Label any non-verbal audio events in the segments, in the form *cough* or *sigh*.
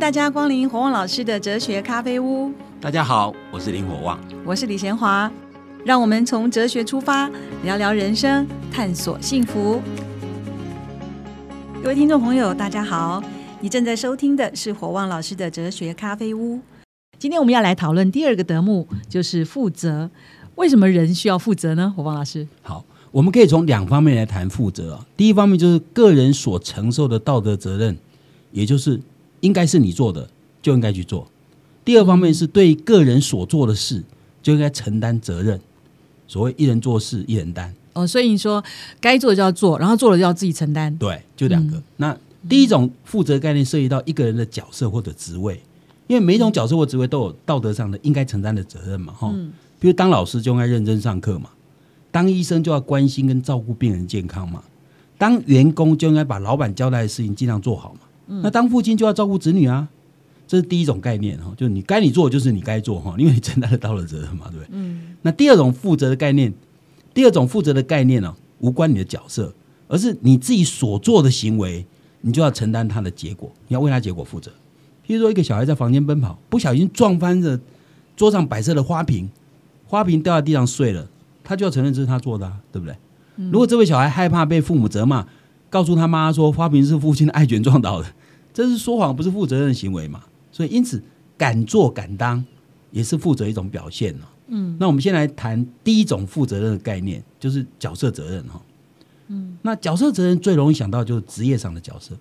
大家光临火旺老师的哲学咖啡屋。大家好，我是林火旺，我是李贤华。让我们从哲学出发，聊聊人生，探索幸福。各位听众朋友，大家好，你正在收听的是火旺老师的哲学咖啡屋。今天我们要来讨论第二个德目，就是负责。为什么人需要负责呢？火旺老师，好，我们可以从两方面来谈负责啊。第一方面就是个人所承受的道德责任，也就是应该是你做的就应该去做。第二方面是对个人所做的事就应该承担责任。所谓一人做事一人担哦，所以你说该做的就要做，然后做了就要自己承担。对，就两个。那第一种负责概念涉及到一个人的角色或者职位，因为每一种角色或职位都有道德上的应该承担的责任嘛，哈。比如当老师就应该认真上课嘛，当医生就要关心跟照顾病人健康嘛，当员工就应该把老板交代的事情尽量做好嘛。那当父亲就要照顾子女啊。这是第一种概念哈，就是你该你做就是你该做哈，因为你承担了道德责任嘛，对不对？嗯。那第二种负责的概念，第二种负责的概念呢，无关你的角色，而是你自己所做的行为，你就要承担它的结果，你要为他结果负责。譬如说，一个小孩在房间奔跑，不小心撞翻着桌上摆设的花瓶，花瓶掉在地上碎了，他就要承认这是他做的，对不对？如果这位小孩害怕被父母责骂，告诉他妈说花瓶是父亲的爱犬撞倒的，这是说谎，不是负责任的行为嘛？所以，因此，敢做敢当也是负责一种表现呢。嗯，那我们先来谈第一种负责任的概念，就是角色责任哈。嗯，那角色责任最容易想到就是职业上的角色。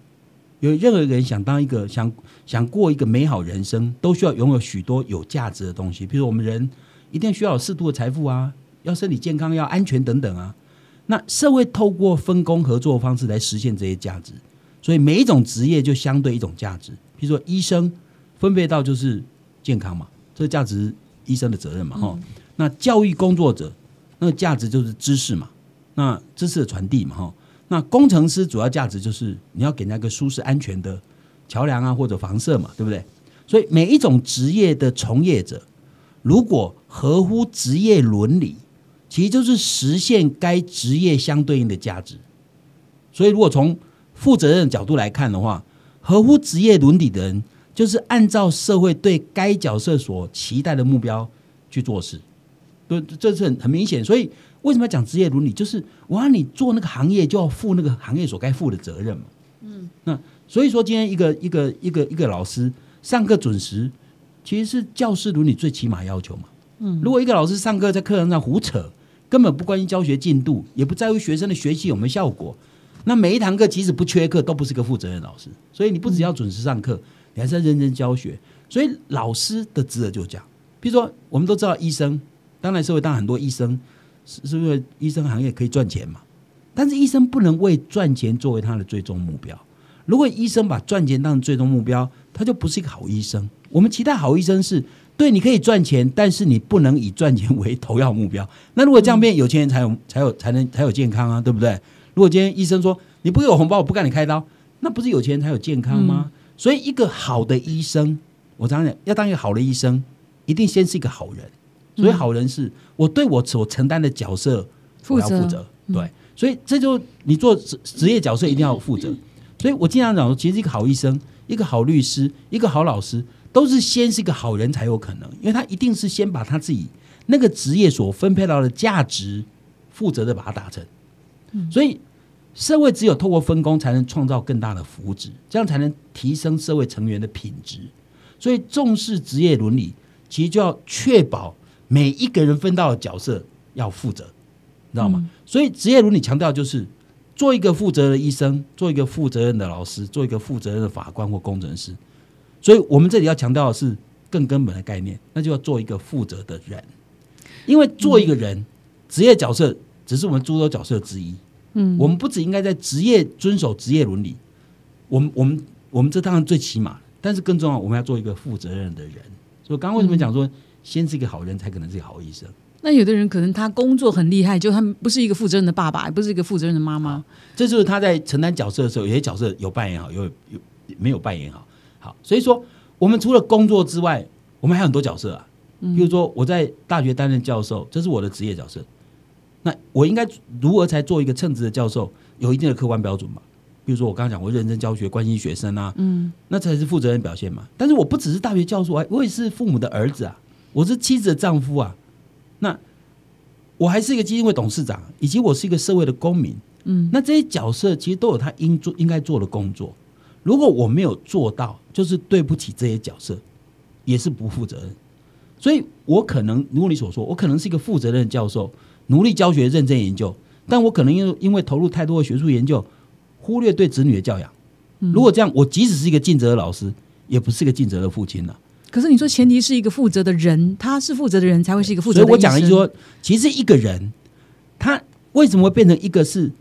有任何一个人想当一个想想过一个美好人生，都需要拥有许多有价值的东西。比如我们人一定需要有适度的财富啊，要身体健康，要安全等等啊。那社会透过分工合作的方式来实现这些价值，所以每一种职业就相对一种价值。比如说医生。分配到就是健康嘛，这个价值医生的责任嘛，哈。那教育工作者那个价值就是知识嘛，那知识的传递嘛，哈。那工程师主要价值就是你要给那个舒适安全的桥梁啊或者房舍嘛，对不对？所以每一种职业的从业者，如果合乎职业伦理，其实就是实现该职业相对应的价值。所以如果从负责任的角度来看的话，合乎职业伦理的人。就是按照社会对该角色所期待的目标去做事，对，这是很很明显。所以为什么要讲职业伦理？就是我让你做那个行业，就要负那个行业所该负的责任嘛。嗯，那所以说，今天一个一个一个一个老师上课准时，其实是教师伦理最起码要求嘛。嗯，如果一个老师上课在课堂上胡扯，根本不关心教学进度，也不在乎学生的学习有没有效果，那每一堂课即使不缺课，都不是个负责任老师。所以你不只要准时上课。你还是要认真教学，所以老师的职责就这样。比如说，我们都知道医生，当然社会当然很多医生是是不是医生行业可以赚钱嘛？但是医生不能为赚钱作为他的最终目标。如果医生把赚钱当成最终目标，他就不是一个好医生。我们期待好医生是对你可以赚钱，但是你不能以赚钱为头要目标。那如果这样变，有钱人才有才有才能才有健康啊，对不对？如果今天医生说你不给我红包，我不干你开刀，那不是有钱人才有健康吗？所以，一个好的医生，我常讲，要当一个好的医生，一定先是一个好人。所以，好人是我对我所承担的角色负责。对，所以这就你做职职业角色一定要负责。*laughs* 所以我经常讲说，其实一个好医生、一个好律师、一个好老师，都是先是一个好人才有可能，因为他一定是先把他自己那个职业所分配到的价值，负责的把它达成。所以。社会只有透过分工，才能创造更大的福祉，这样才能提升社会成员的品质。所以重视职业伦理，其实就要确保每一个人分到的角色要负责，你知道吗？所以职业伦理强调就是做一个负责的医生，做一个负责任的老师，做一个负责任的法官或工程师。所以我们这里要强调的是更根本的概念，那就要做一个负责的人。因为做一个人，职业角色只是我们诸多角色之一。嗯，我们不只应该在职业遵守职业伦理，我们我们我们这当然最起码，但是更重要，我们要做一个负责任的人。所以刚刚为什么讲说，先是一个好人才可能是一个好医生？那有的人可能他工作很厉害，就他不是一个负责任的爸爸，也不是一个负责任的妈妈。这就是他在承担角色的时候，有些角色有扮演好，有有没有扮演好。好，所以说我们除了工作之外，我们还有很多角色啊。比如说我在大学担任教授，这是我的职业角色。那我应该如何才做一个称职的教授？有一定的客观标准嘛？比比如说我刚刚讲，我认真教学，关心学生啊，嗯，那才是负责任表现嘛。但是我不只是大学教授啊，我也是父母的儿子啊，我是妻子的丈夫啊，那我还是一个基金会董事长，以及我是一个社会的公民，嗯，那这些角色其实都有他应做应该做的工作。如果我没有做到，就是对不起这些角色，也是不负责任。所以我可能如果你所说，我可能是一个负责任的教授，努力教学、认真研究，但我可能因为因为投入太多的学术研究，忽略对子女的教养。如果这样，我即使是一个尽责的老师，也不是一个尽责的父亲了。可是你说，前提是一个负责的人，他是负责的人才会是一个负责。所以我讲的是说，其实一个人他为什么会变成一个是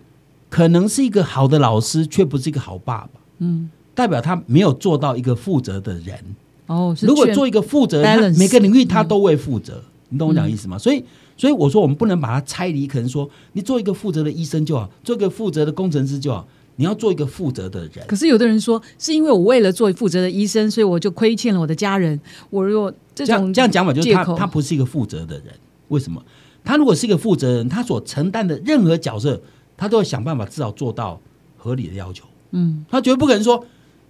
可能是一个好的老师，却不是一个好爸爸？嗯，代表他没有做到一个负责的人。哦，如果做一个负责人，每个领域他都会负责，你懂我讲意思吗？所以，所以我说我们不能把它拆离，可能说你做一个负责的医生就好，做一个负责的工程师就好，你要做一个负责的人。可是有的人说，是因为我为了做负责的医生，所以我就亏欠了我的家人。我如果这种这样讲法，就是他他不是一个负责的人。为什么？他如果是一个负责人，他所承担的任何角色，他都要想办法至少做到合理的要求。嗯，他绝对不可能说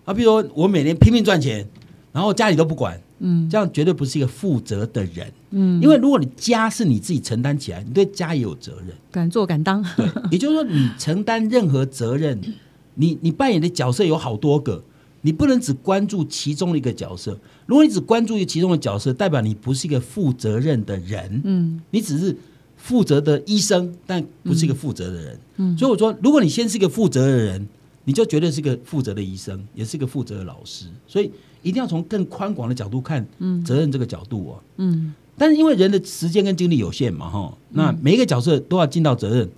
啊，比如说我每年拼命赚钱。然后家里都不管，嗯，这样绝对不是一个负责的人，嗯，因为如果你家是你自己承担起来，你对家也有责任，敢做敢当，对，也就是说你承担任何责任，*laughs* 你你扮演的角色有好多个，你不能只关注其中的一个角色。如果你只关注于其中的角色，代表你不是一个负责任的人，嗯，你只是负责的医生，但不是一个负责的人，嗯，所以我说，如果你先是一个负责的人，你就绝对是一个负责的医生，也是一个负责的老师，所以。一定要从更宽广的角度看责任这个角度哦。嗯，但是因为人的时间跟精力有限嘛，哈，那每一个角色都要尽到责任。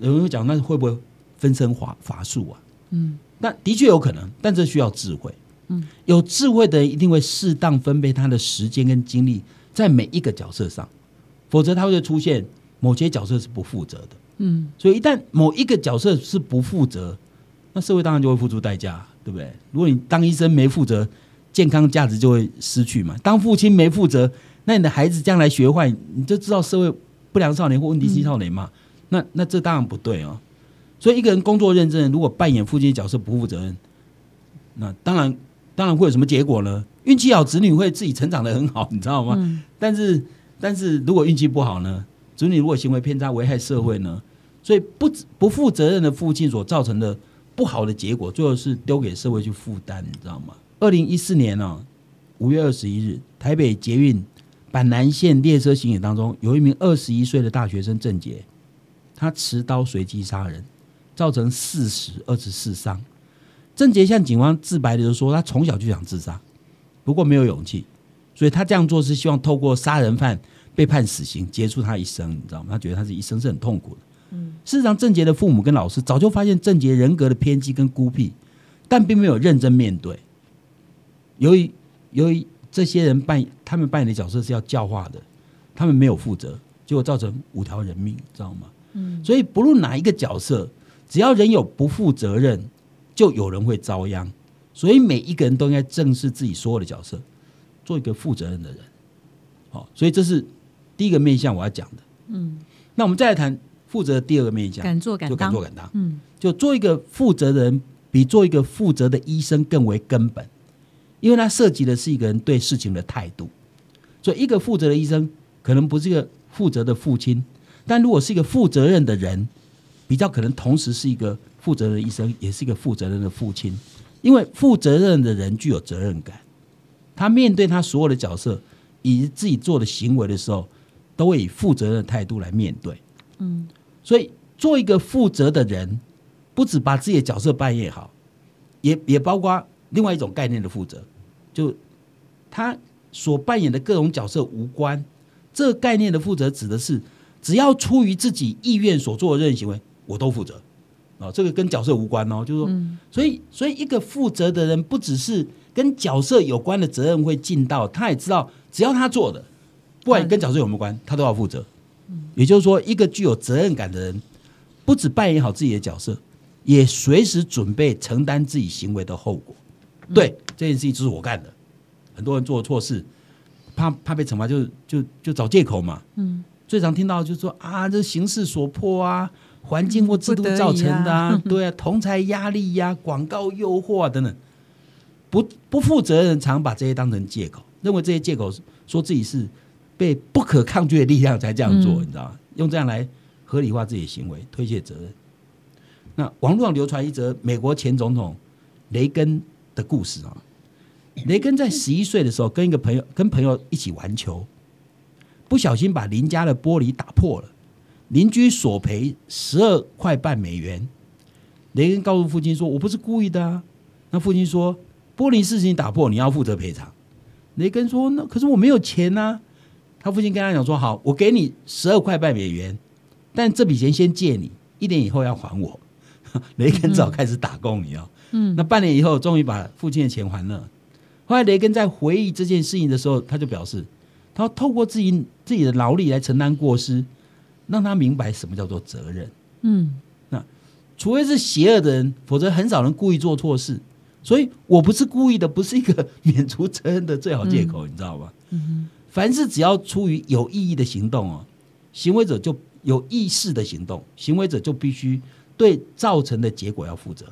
有人会讲，那会不会分身乏乏术啊？嗯，那的确有可能，但这需要智慧。嗯，有智慧的人一定会适当分配他的时间跟精力在每一个角色上，否则他会出现某些角色是不负责的。嗯，所以一旦某一个角色是不负责，那社会当然就会付出代价，对不对？如果你当医生没负责。健康价值就会失去嘛？当父亲没负责，那你的孩子将来学坏，你就知道社会不良少年或问题青少年嘛？那那这当然不对哦。所以一个人工作认真，如果扮演父亲角色不负责任，那当然当然会有什么结果呢？运气好，子女会自己成长的很好，你知道吗？但是但是如果运气不好呢？子女如果行为偏差，危害社会呢？所以不不负责任的父亲所造成的不好的结果，最后是丢给社会去负担，你知道吗？二零一四年呢，五月二十一日，台北捷运板南线列车行驶当中，有一名二十一岁的大学生郑杰，他持刀随机杀人，造成四死二十四伤。郑杰向警方自白的时候说，他从小就想自杀，不过没有勇气，所以他这样做是希望透过杀人犯被判死刑结束他一生，你知道吗？他觉得他是一生是很痛苦的。嗯，事实上，郑杰的父母跟老师早就发现郑杰人格的偏激跟孤僻，但并没有认真面对。由于由于这些人扮他们扮演的角色是要教化的，他们没有负责，结果造成五条人命，知道吗？嗯，所以不论哪一个角色，只要人有不负责任，就有人会遭殃。所以每一个人都应该正视自己所有的角色，做一个负责任的人。好，所以这是第一个面向我要讲的。嗯，那我们再来谈负责第二个面向，敢做敢当，敢做敢当。嗯，就做一个负责人，比做一个负责的医生更为根本。因为它涉及的是一个人对事情的态度，所以一个负责的医生可能不是一个负责的父亲，但如果是一个负责任的人，比较可能同时是一个负责任的医生，也是一个负责任的父亲。因为负责任的人具有责任感，他面对他所有的角色以及自己做的行为的时候，都会以负责任的态度来面对。嗯，所以做一个负责的人，不止把自己的角色扮演好，也也包括另外一种概念的负责。就他所扮演的各种角色无关，这个概念的负责指的是，只要出于自己意愿所做的任何行为，我都负责啊。这个跟角色无关哦，就是说，所以，所以一个负责的人，不只是跟角色有关的责任会尽到，他也知道，只要他做的，不管跟角色有没有关，他都要负责。也就是说，一个具有责任感的人，不止扮演好自己的角色，也随时准备承担自己行为的后果。对这件事情就是我干的，很多人做错事，怕怕被惩罚，就就就找借口嘛。嗯，最常听到就是说啊，这形势所迫啊，环境或制度造成的啊 *laughs* 对啊，同财压力呀、广告诱惑啊等等，不不负责任，常把这些当成借口，认为这些借口是说自己是被不可抗拒的力量才这样做，嗯你知道吗？用这样来合理化自己的行为，推卸责任。那网络上流传一则美国前总统雷根的故事啊，雷根在十一岁的时候，跟一个朋友跟朋友一起玩球，不小心把邻家的玻璃打破了，邻居索赔十二块半美元。雷根告诉父亲说：“我不是故意的啊。”那父亲说：“玻璃事情打破，你要负责赔偿。”雷根说：“那可是我没有钱呐、他父亲跟他讲说：“好，我给你十二块半美元，但这笔钱先借你，一年以后要还我。*laughs* ”雷根只好开始打工，你知道。嗯那半年以后，终于把父亲的钱还了。后来雷根在回忆这件事情的时候，他就表示，他要透过自己自己的劳力来承担过失，让他明白什么叫做责任。嗯那除非是邪恶的人，否则很少人故意做错事。所以我不是故意的，不是一个 *laughs* 免除责任的最好借口，你知道吗？嗯凡事只要出于有意义的行动哦，行为者就有意识的行动，行为者就必须对造成的结果要负责。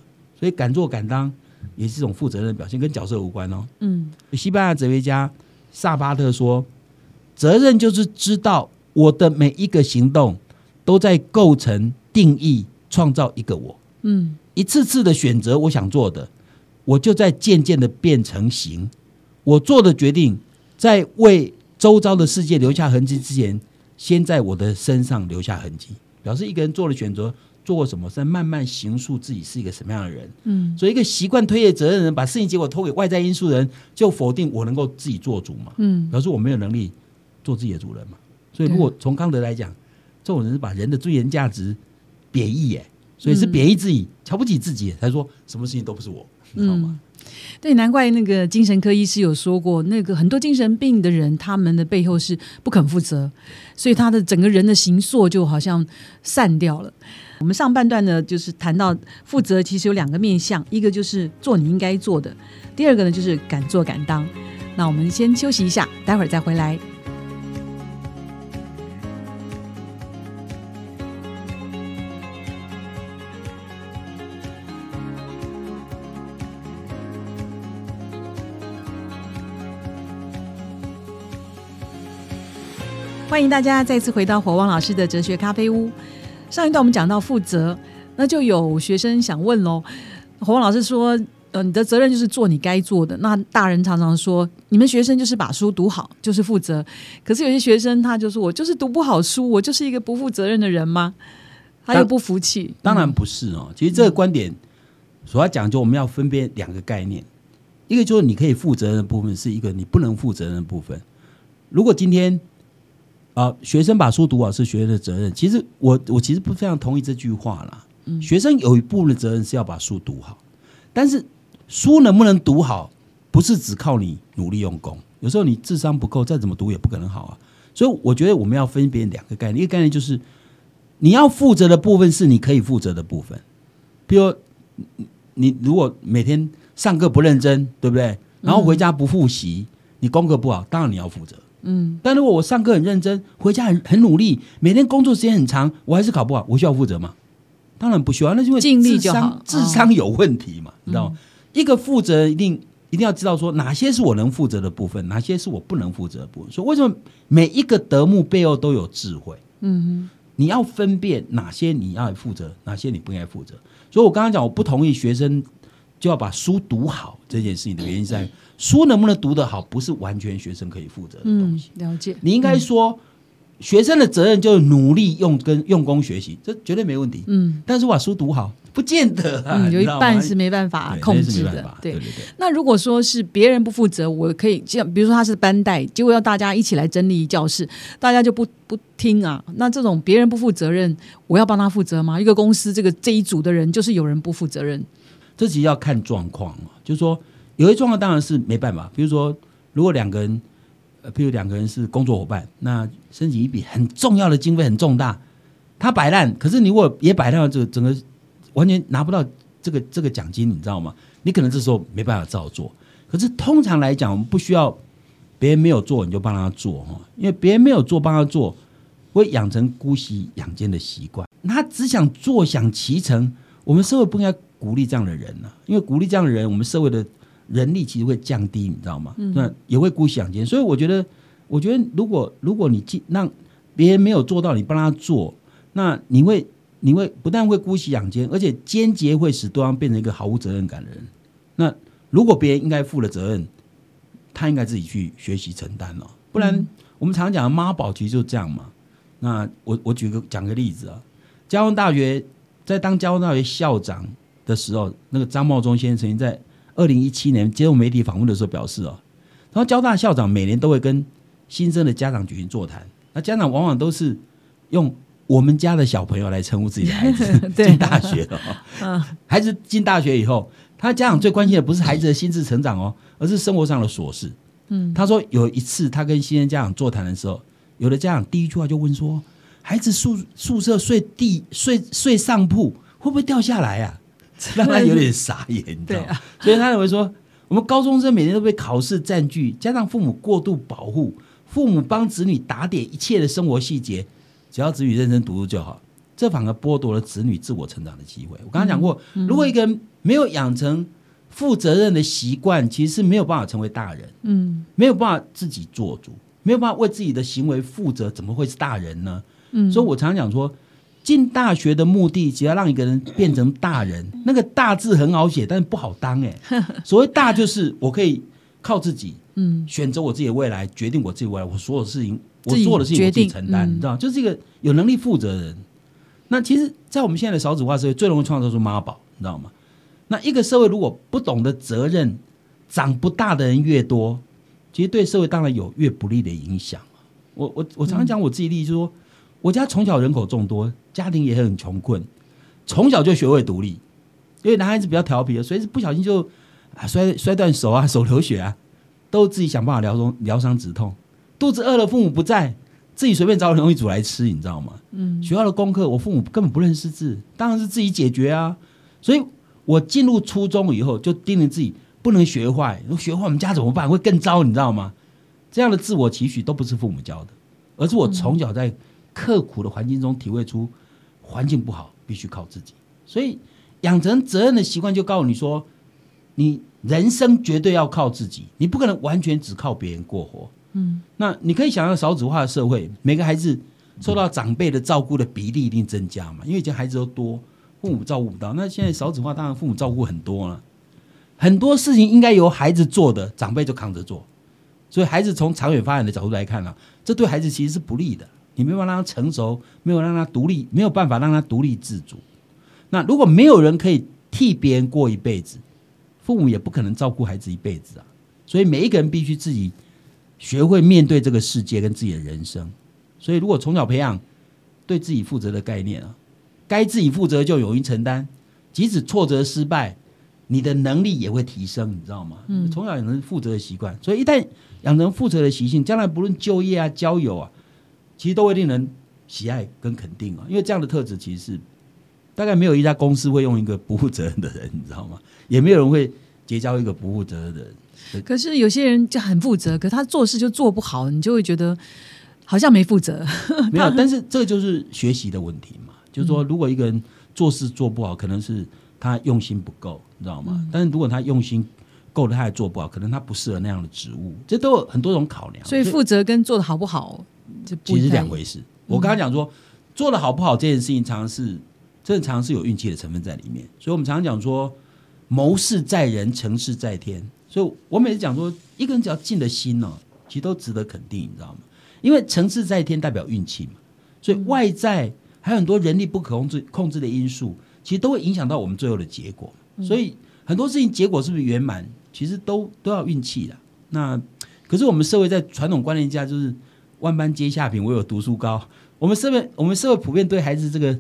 所以敢做敢当也是一种负责任的表现，跟角色无关哦。嗯西班牙哲学家萨巴特说：“责任就是知道我的每一个行动都在构成、定义、创造一个我。嗯一次次的选择我想做的，我就在渐渐的变成形。我做的决定，在为周遭的世界留下痕迹之前，先在我的身上留下痕迹。表示一个人做了选择，做过什么，是在慢慢形塑自己是一个什么样的人。嗯所以，一个习惯推卸责任的人，把事情结果推给外在因素的人，就否定我能够自己做主嘛，嗯表示我没有能力做自己的主人嘛。所以，如果从康德来讲，这种人是把人的尊严价值贬义耶，所以是贬义自己，瞧不起自己，才说什么事情都不是我，你知道吗？对，难怪那个精神科医师有说过，那个很多精神病的人，他们的背后是不肯负责，所以他的整个人的形塑就好像散掉了。我们上半段呢，就是谈到负责其实有两个面向，一个就是做你应该做的，第二个呢就是敢做敢当。那我们先休息一下，待会儿再回来。欢迎大家再次回到火旺老师的哲学咖啡屋。上一段我们讲到负责，那就有学生想问喽。火旺老师说：“呃，你的责任就是做你该做的。”那大人常常说：“你们学生就是把书读好，就是负责。”可是有些学生他就说：“我就是读不好书，我就是一个不负责任的人吗？”他又不服气。当然不是哦。其实这个观点所要讲究，我们要分辨两个概念，一个就是你可以负责任的部分，是一个你不能负责任的部分。如果今天啊、学生把书读好是学生的责任，其实我我其实不非常同意这句话啦。学生有一部分的责任是要把书读好，但是书能不能读好，不是只靠你努力用功。有时候你智商不够，再怎么读也不可能好啊。所以我觉得我们要分别两个概念，一个概念就是你要负责的部分是你可以负责的部分，比如你你如果每天上课不认真，对不对？然后回家不复习，你功课不好，当然你要负责。嗯但如果我上课很认真，回家很很努力，每天工作时间很长，我还是考不好，我需要负责吗？当然不需要，那是因为尽力智商就好智商有问题嘛，你知道吗？一个负责人一定一定要知道说哪些是我能负责的部分，哪些是我不能负责的部分。所以为什么每一个德目背后都有智慧？嗯哼你要分辨哪些你要负责，哪些你不应该负责。所以我刚刚讲，我不同意学生就要把书读好这件事情的原因在于，书能不能读得好，不是完全学生可以负责的东嗯西。，了解。你应该说，学生的责任就是努力用跟用功学习，这绝对没问题。嗯但是我把书读好，不见得啊，嗯，有一半是没办法控制的对对。对对。那如果说是别人不负责，我可以这样，比如说他是班带，结果要大家一起来整理教室，大家就不不听啊。那这种别人不负责任，我要帮他负责吗？一个公司这个这一组的人，就是有人不负责任。这其实要看状况哦，就是说有些状况当然是没办法，比如说如果两个人，呃，譬如两个人是工作伙伴，那申请一笔很重要的经费很重大，他摆烂，可是你如果也摆烂了，这个整个完全拿不到这个这个奖金，你知道吗？你可能这时候没办法照做。可是通常来讲，我们不需要别人没有做你就帮他做哈，因为别人没有做帮他做，会养成姑息养奸的习惯，他只想坐享其成。我们社会不应该鼓励这样的人呢、因为鼓励这样的人，我们社会的人力其实会降低，你知道吗？那也会姑息养奸。所以我觉得，我觉得如果如果你尽让别人没有做到，你帮他做，那你会你会不但会姑息养奸，而且间接会使对方变成一个毫无责任感的人。那如果别人应该负的责任，他应该自己去学习承担了、不然我们常讲的妈宝其实就是这样嘛。那我我举个讲个例子啊，交通大学在当交通大学校长的时候，那个张茂忠先生曾经在二零一七年接受媒体访问的时候表示哦，然后交大校长每年都会跟新生的家长举行座谈，那家长往往都是用我们家的小朋友来称呼自己的孩子 *laughs* 对进大学了、*laughs* 哦，嗯孩子进大学以后，他家长最关心的不是孩子的心智成长哦，而是生活上的琐事。嗯，他说有一次他跟新生家长座谈的时候，有的家长第一句话就问说：“孩子宿宿舍睡地睡睡上铺会不会掉下来啊？” *laughs* 让他有点傻眼，你知道吗？啊所以他认为说，我们高中生每天都被考试占据，加上父母过度保护，父母帮子女打点一切的生活细节，只要子女认真读书就好。这反而剥夺了子女自我成长的机会。我刚刚讲过，如果一个人没有养成负责任的习惯，其实是没有办法成为大人，嗯没有办法自己做主，没有办法为自己的行为负责，怎么会是大人呢？嗯，所以我常常讲说，进大学的目的，只要让一个人变成大人，那个“大”字很好写，但是不好当哎、*laughs* 所谓大，就是我可以靠自己嗯选择我自己的未来，决定我自己未来，我所有事情，我做的事情我自己承担，嗯你知道，就是一个有能力负责的人。那其实，在我们现在的少子化社会，最容易创造出妈宝，你知道吗？那一个社会如果不懂得责任，长不大的人越多，其实对社会当然有越不利的影响。我我我常常讲我自己例子，就是说我家从小人口众多，家庭也很穷困，从小就学会独立，因为男孩子比较调皮，所以不小心就啊摔摔断手啊，*laughs* 手流血啊，都自己想办法疗伤疗伤止痛。肚子饿了，父母不在，自己随便找点东西煮来吃，你知道吗？嗯学校的功课，我父母根本不认识字，当然是自己解决啊。所以我进入初中以后，就叮咛自己不能学坏，如果学坏我们家怎么办？会更糟，你知道吗？这样的自我期许都不是父母教的，而是我从小在刻苦的环境中体会出，环境不好，必须靠自己。所以养成责任的习惯，就告诉你说，你人生绝对要靠自己，你不可能完全只靠别人过活。嗯那你可以想象少子化的社会，每个孩子受到长辈的照顾的比例一定增加嘛，因为以前孩子都多，父母照顾不到。那现在少子化，当然父母照顾很多了，很多事情应该由孩子做的，长辈就扛着做。所以孩子从长远发展的角度来看呢、这对孩子其实是不利的。你没有办法让他成熟，没有让他独立，没有办法让他独立自主。那如果没有人可以替别人过一辈子，父母也不可能照顾孩子一辈子啊。所以每一个人必须自己学会面对这个世界跟自己的人生。所以如果从小培养对自己负责的概念啊，该自己负责就勇于承担，即使挫折失败，你的能力也会提升，你知道吗？嗯从小养成负责的习惯，所以一旦养成负责的习性，将来不论就业啊、交友啊，其实都会令人喜爱跟肯定啊。因为这样的特质其实是大概没有一家公司会用一个不负责任的人，你知道吗？*laughs* 也没有人会结交一个不负责任的人。可是有些人就很负责，可他做事就做不好，你就会觉得好像没负责。*laughs* 没有，但是这个就是学习的问题嘛。就是说，如果一个人做事做不好，可能是他用心不够，你知道吗？但是如果他用心够了，他还做不好，可能他不适合那样的职务，这都有很多种考量。所以负责跟做的好不好，就不其实两回事。我刚刚讲说，做的好不好这件事情，常常是正常是有运气的成分在里面。所以我们常常讲说，谋事在人，成事在天。所以我每次讲说，一个人只要尽了心呢、其实都值得肯定，你知道吗？因为成事在天代表运气嘛，所以外在还有很多人力不可控制控制的因素，其实都会影响到我们最后的结果。所以很多事情结果是不是圆满，其实都都要运气的。那可是我们社会在传统观念下，就是万般皆下品，唯有读书高。我们社会我们社会普遍对孩子这个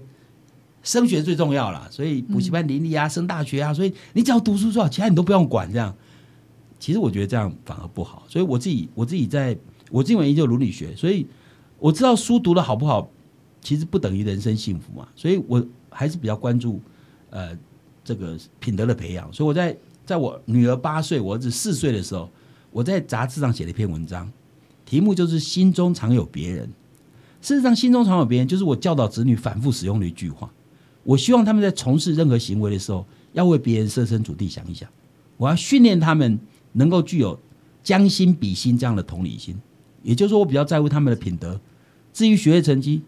升学最重要了，所以补习班林立啊，升大学啊，所以你只要读书就好，其他你都不用管。这样，其实我觉得这样反而不好。所以我自己我自己在我自己研究伦理学，所以我知道书读的好不好，其实不等于人生幸福嘛。所以我还是比较关注呃这个品德的培养。所以我在在我女儿八岁，我儿子四岁的时候，我在杂志上写了一篇文章，题目就是“心中常有别人”。事实上，心中常有别人，就是我教导子女反复使用的一句话。我希望他们在从事任何行为的时候，要为别人设身处地想一想。我要训练他们能够具有将心比心这样的同理心。也就是说，我比较在乎他们的品德。至于学业成绩，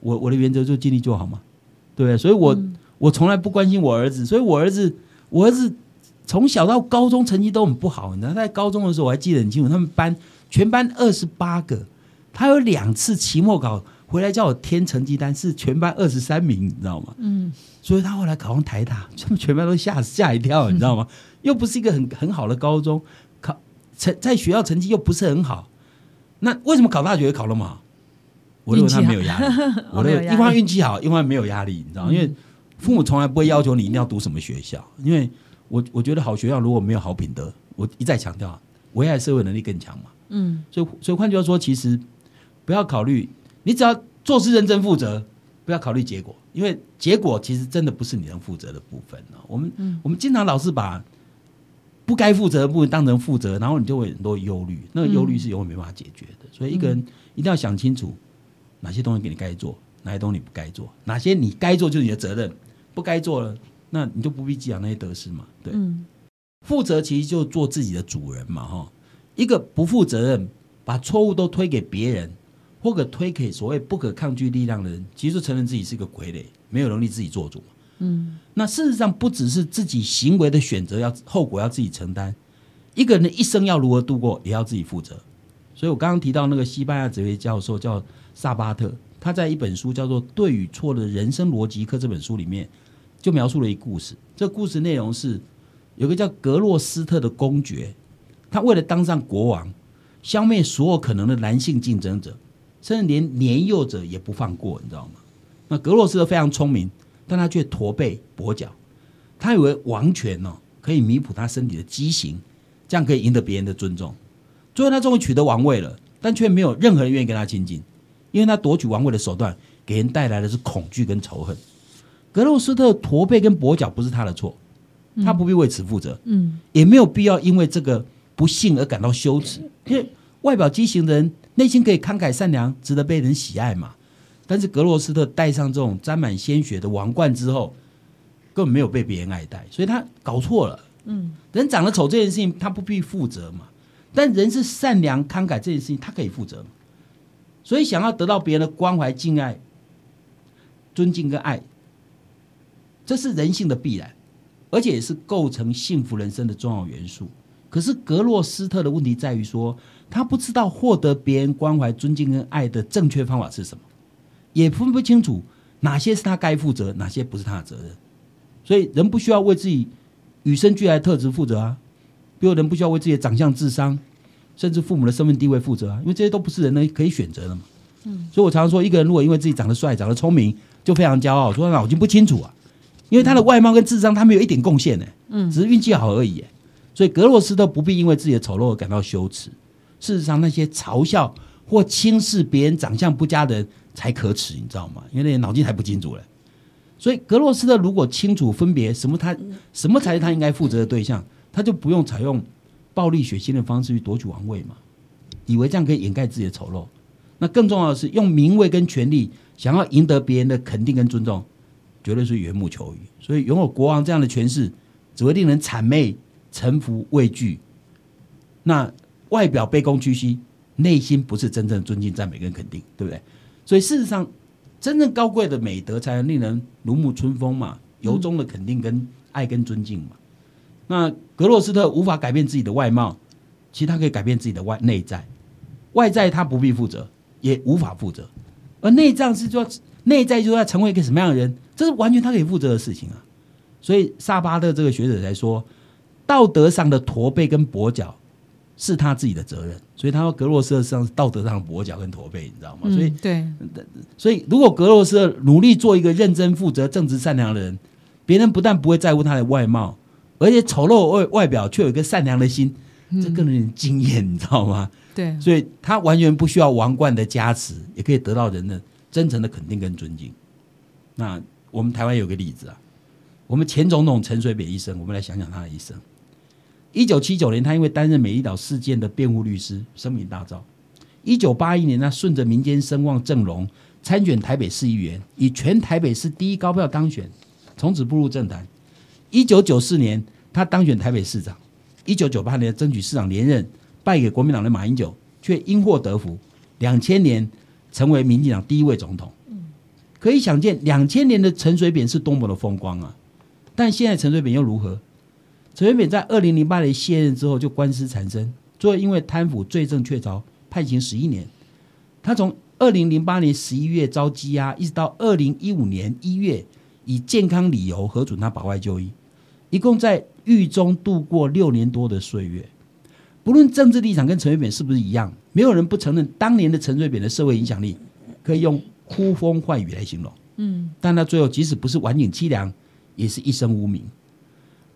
我我的原则就尽力做好嘛，对不对？所以我我从来不关心我儿子，所以我儿子我儿子从小到高中成绩都很不好。你知道，在高中的时候我还记得很清楚，他们班全班二十八个，他有两次期末考回来叫我填成绩单，是全班二十三名，你知道吗？嗯，所以他后来考上台大，他们全班都吓吓一跳，你知道吗？又不是一个很很好的高中，考成在学校成绩又不是很好，那为什么考大学考那么好？我认为他没有压力，我认为一方面运气好，一方面没有压力，你知道因为父母从来不会要求你一定要读什么学校，因为我我觉得好学校如果没有好品德，我一再强调，危害社会能力更强嘛。嗯，所以所以换句话说，其实不要考虑，你只要做事认真负责，不要考虑结果，因为结果其实真的不是你能负责的部分我们我们经常老是把不该负责的部分当成负责，然后你就会很多忧虑，那个忧虑是永远没办法解决的。所以一个人一定要想清楚。哪些东西给你该做，哪些东西你不该做？哪些你该做就是你的责任，不该做了，那你就不必计较那些得失嘛。对，负责其实就做自己的主人嘛。哈，一个不负责任，把错误都推给别人，或者推给所谓不可抗拒力量的人，其实承认自己是一个傀儡，没有能力自己做主。嗯，那事实上不只是自己行为的选择要后果要自己承担，一个人的一生要如何度过，也要自己负责。所以我刚刚提到那个西班牙哲学教授叫。萨巴特他在一本书叫做《对与错的人生逻辑课》这本书里面，就描述了一故事。这故事内容是，有个叫格洛斯特的公爵，他为了当上国王，消灭所有可能的男性竞争者，甚至连年幼者也不放过，你知道吗？那格洛斯特非常聪明，但他却驼背跛脚。他以为王权哦可以弥补他身体的畸形，这样可以赢得别人的尊重。最后他终于取得王位了，但却没有任何人愿意跟他亲近。因为他夺取王位的手段给人带来的是恐惧跟仇恨。格洛斯特驼背跟跛脚不是他的错，他不必为此负责，嗯，也没有必要因为这个不幸而感到羞耻。因为外表畸形的人内心可以慷慨善良，值得被人喜爱嘛。但是格洛斯特戴上这种沾满鲜血的王冠之后，根本没有被别人爱戴，所以他搞错了。嗯，人长得丑这件事情他不必负责嘛，但人是善良慷慨这件事情他可以负责嘛。所以，想要得到别人的关怀、敬爱、尊敬跟爱，这是人性的必然，而且也是构成幸福人生的重要元素。可是，格洛斯特的问题在于说，他不知道获得别人关怀、尊敬跟爱的正确方法是什么，也分不清楚哪些是他该负责，哪些不是他的责任。所以，人不需要为自己与生俱来的特质负责啊，比如人不需要为自己的长相、智商。甚至父母的身份地位负责啊，因为这些都不是人呢可以选择的嘛。嗯，所以我常常说，一个人如果因为自己长得帅、长得聪明，就非常骄傲，说他脑筋不清楚啊，因为他的外貌跟智商他没有一点贡献呢。嗯，只是运气好而已。所以格洛斯都不必因为自己的丑陋而感到羞耻。事实上，那些嘲笑或轻视别人长相不佳的人才可耻，你知道吗？因为那些脑筋还不清楚嘞。所以格洛斯的如果清楚分别什么他什么才是他应该负责的对象，他就不用采用。暴力血腥的方式去夺取王位嘛？以为这样可以掩盖自己的丑陋。那更重要的是，用名位跟权力想要赢得别人的肯定跟尊重，绝对是缘木求鱼。所以拥有国王这样的权势，只会令人谄媚、臣服、畏惧。那外表卑躬屈膝，内心不是真正尊敬、赞美跟肯定，对不对？所以事实上，真正高贵的美德，才能令人如沐春风嘛，由衷的肯定跟爱跟尊敬嘛。那格洛斯特无法改变自己的外貌，其实他可以改变自己的外内在。外在他不必负责，也无法负责。而内脏是说，内在就是要成为一个什么样的人，这是完全他可以负责的事情啊。所以萨巴特这个学者才说，道德上的驼背跟跛脚是他自己的责任。所以他说，格洛斯特上是道德上的跛脚跟驼背，你知道吗？所以对，所以如果格洛斯努力做一个认真、负责、正直、善良的人，别人不但不会在乎他的外貌。而且丑陋外外表却有一个善良的心，这更令人惊艳，你知道吗？对，所以他完全不需要王冠的加持，也可以得到人的真诚的肯定跟尊敬。那我们台湾有个例子啊，我们前总统陈水扁医生，我们来想想他的一生。一九七九年，他因为担任美丽岛事件的辩护律师，声名大噪。一九八一年，他顺着民间声望正容参选台北市议员，以全台北市第一高票当选，从此步入政坛。一九九四年，他当选台北市长。一九九八年争取市长连任，败给国民党的马英九，却因祸得福。两千年成为民进党第一位总统。可以想见，两千年的陈水扁是多么的风光啊！但现在陈水扁又如何？陈水扁在二零零八年卸任之后就官司缠身，最后因为贪腐罪证确凿，判刑十一年。他从二零零八年十一月遭羁押，一直到二零一五年一月以健康理由核准他保外就医，一共在狱中度过六年多的岁月。不论政治立场跟陈水扁是不是一样，没有人不承认当年的陈水扁的社会影响力可以用呼风唤雨来形容。嗯，但他最后即使不是晚景凄凉，也是一生无名。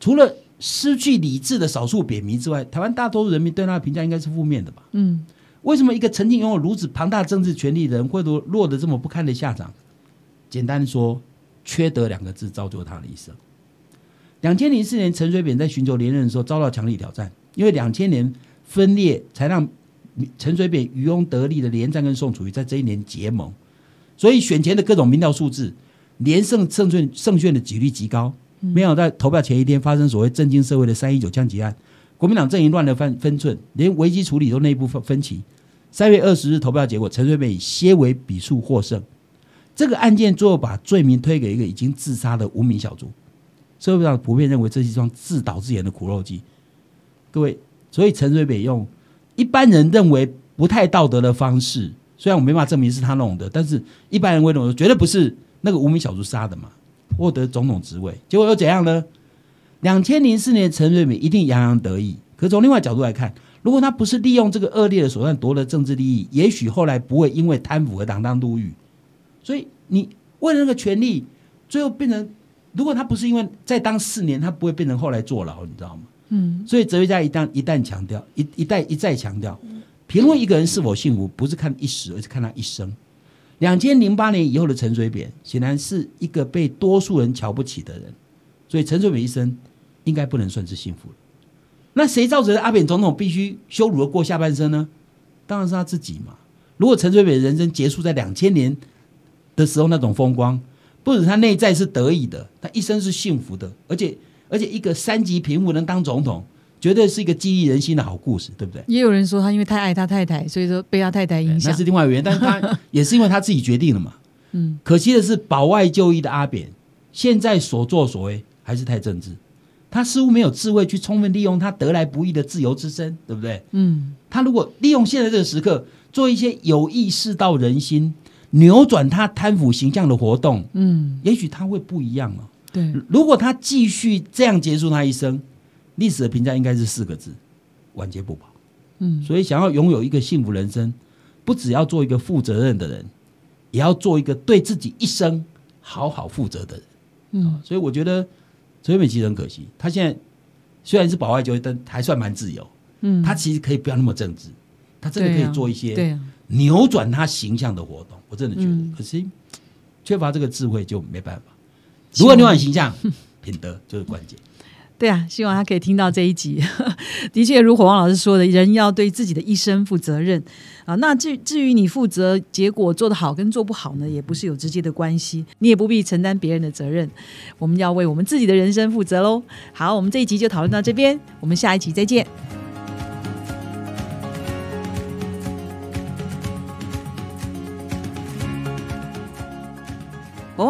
除了失去理智的少数扁民之外，台湾大多数人民对他的评价应该是负面的吧？嗯，为什么一个曾经拥有如此庞大政治权力的人会落落得这么不堪的下场？简单说，缺德两个字造就他的一生。两千零四年，陈水扁在寻求连任的时候遭到强力挑战，因为两千年分裂才让陈水扁渔翁得利的连战跟宋楚瑜在这一年结盟，所以选前的各种民调数字，连胜胜券胜券的几率极高。没有在投票前一天发生所谓震惊社会的三一九枪击案，国民党阵营乱了分分寸，连危机处理都内部分分歧。三月二十日投票结果，陈水扁以些微比数获胜。这个案件最后把罪名推给一个已经自杀的无名小卒，社会上普遍认为这是一桩自导自演的苦肉计。各位，所以陈水扁用一般人认为不太道德的方式，虽然我没办法证明是他弄的，但是一般人会认为绝对不是那个无名小卒杀的嘛。获得总统职位，结果又怎样呢？两千零四年，陈水扁一定洋洋得意。可从另外角度来看，如果他不是利用这个恶劣的手段夺得政治利益，也许后来不会因为贪腐而锒铛入狱。所以你为了那个权利，最后变成，如果他不是因为再当四年，他不会变成后来坐牢，你知道吗？嗯。所以哲学家一旦一旦强调一一代一再强调，评论一个人是否幸福，不是看一时，而是看他一生。两千零八年以后的陈水扁，显然是一个被多数人瞧不起的人，所以陈水扁一生应该不能算是幸福那谁造成阿扁总统必须羞辱的过下半生呢？当然是他自己嘛。如果陈水扁人生结束在两千年的时候那种风光，不止他内在是得意的，他一生是幸福的，而且而且一个三级贫户能当总统。绝对是一个激励人心的好故事，对不对？也有人说他因为太爱他太太，所以说被他太太影响，那是另外原因。但是他 *laughs* 也是因为他自己决定了嘛。嗯，可惜的是保外就医的阿扁，现在所作所为还是太政治。他似乎没有智慧去充分利用他得来不易的自由之身，对不对？嗯，他如果利用现在这个时刻做一些有意识到人心、扭转他贪腐形象的活动，嗯，也许他会不一样了。对，如果他继续这样结束他一生。历史的评价应该是四个字：晚节不保。嗯，所以想要拥有一个幸福人生，不只要做一个负责任的人，也要做一个对自己一生好好负责的人。嗯，所以我觉得陈水扁其实很可惜，他现在虽然是保外就医，但还算蛮自由。嗯，他其实可以不要那么政治，他真的可以做一些扭转他形象的活动。我真的觉得，可惜缺乏这个智慧就没办法。如果扭转形象，品德就是关键。对啊，希望他可以听到这一集。*laughs* 的确，如火王老师说的，人要对自己的一生负责任啊。那至至于你负责结果做得好跟做不好呢，也不是有直接的关系，你也不必承担别人的责任。我们要为我们自己的人生负责喽。好，我们这一集就讨论到这边，我们下一集再见。